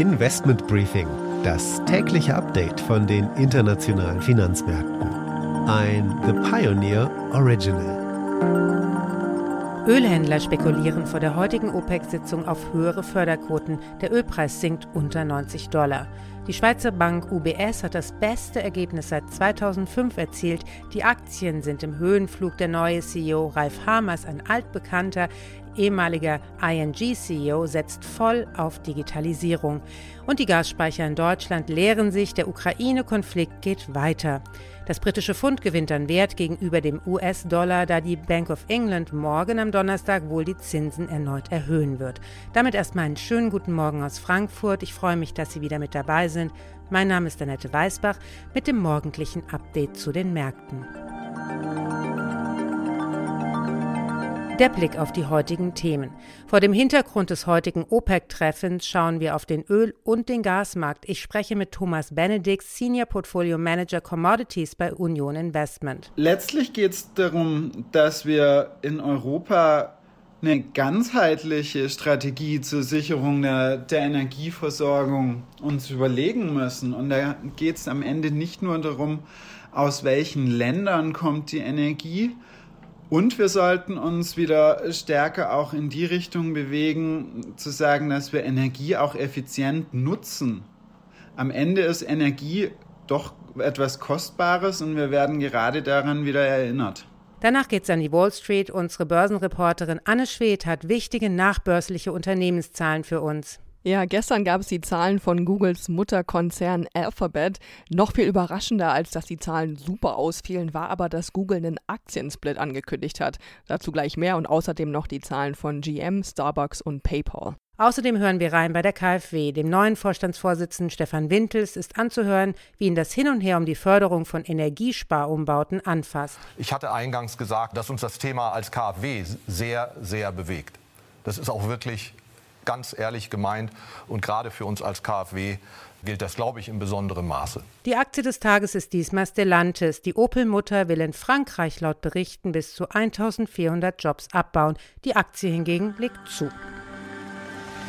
Investment Briefing, das tägliche Update von den internationalen Finanzmärkten. Ein The Pioneer Original. Ölhändler spekulieren vor der heutigen OPEC-Sitzung auf höhere Förderquoten. Der Ölpreis sinkt unter 90 Dollar. Die Schweizer Bank UBS hat das beste Ergebnis seit 2005 erzielt. Die Aktien sind im Höhenflug. Der neue CEO Ralf Hamers, ein altbekannter ehemaliger ING-CEO, setzt voll auf Digitalisierung. Und die Gasspeicher in Deutschland leeren sich. Der Ukraine-Konflikt geht weiter. Das britische Pfund gewinnt an Wert gegenüber dem US-Dollar, da die Bank of England morgen am Donnerstag wohl die Zinsen erneut erhöhen wird. Damit erstmal einen schönen guten Morgen aus Frankfurt. Ich freue mich, dass Sie wieder mit dabei sind. Mein Name ist Annette Weißbach mit dem morgendlichen Update zu den Märkten. Der Blick auf die heutigen Themen. Vor dem Hintergrund des heutigen OPEC-Treffens schauen wir auf den Öl- und den Gasmarkt. Ich spreche mit Thomas Benedikt, Senior Portfolio Manager Commodities bei Union Investment. Letztlich geht es darum, dass wir in Europa eine ganzheitliche Strategie zur Sicherung der, der Energieversorgung uns überlegen müssen. Und da geht es am Ende nicht nur darum, aus welchen Ländern kommt die Energie, und wir sollten uns wieder stärker auch in die Richtung bewegen, zu sagen, dass wir Energie auch effizient nutzen. Am Ende ist Energie doch etwas Kostbares und wir werden gerade daran wieder erinnert. Danach geht's an die Wall Street. Unsere Börsenreporterin Anne Schwedt hat wichtige nachbörsliche Unternehmenszahlen für uns. Ja, gestern gab es die Zahlen von Googles Mutterkonzern Alphabet. Noch viel überraschender, als dass die Zahlen super ausfielen, war aber, dass Google einen Aktiensplit angekündigt hat. Dazu gleich mehr und außerdem noch die Zahlen von GM, Starbucks und PayPal. Außerdem hören wir rein bei der KfW. Dem neuen Vorstandsvorsitzenden Stefan Wintels ist anzuhören, wie ihn das Hin und Her um die Förderung von Energiesparumbauten anfasst. Ich hatte eingangs gesagt, dass uns das Thema als KfW sehr, sehr bewegt. Das ist auch wirklich ganz ehrlich gemeint. Und gerade für uns als KfW gilt das, glaube ich, in besonderem Maße. Die Aktie des Tages ist diesmal Stellantis. Die Opel-Mutter will in Frankreich laut Berichten bis zu 1400 Jobs abbauen. Die Aktie hingegen legt zu.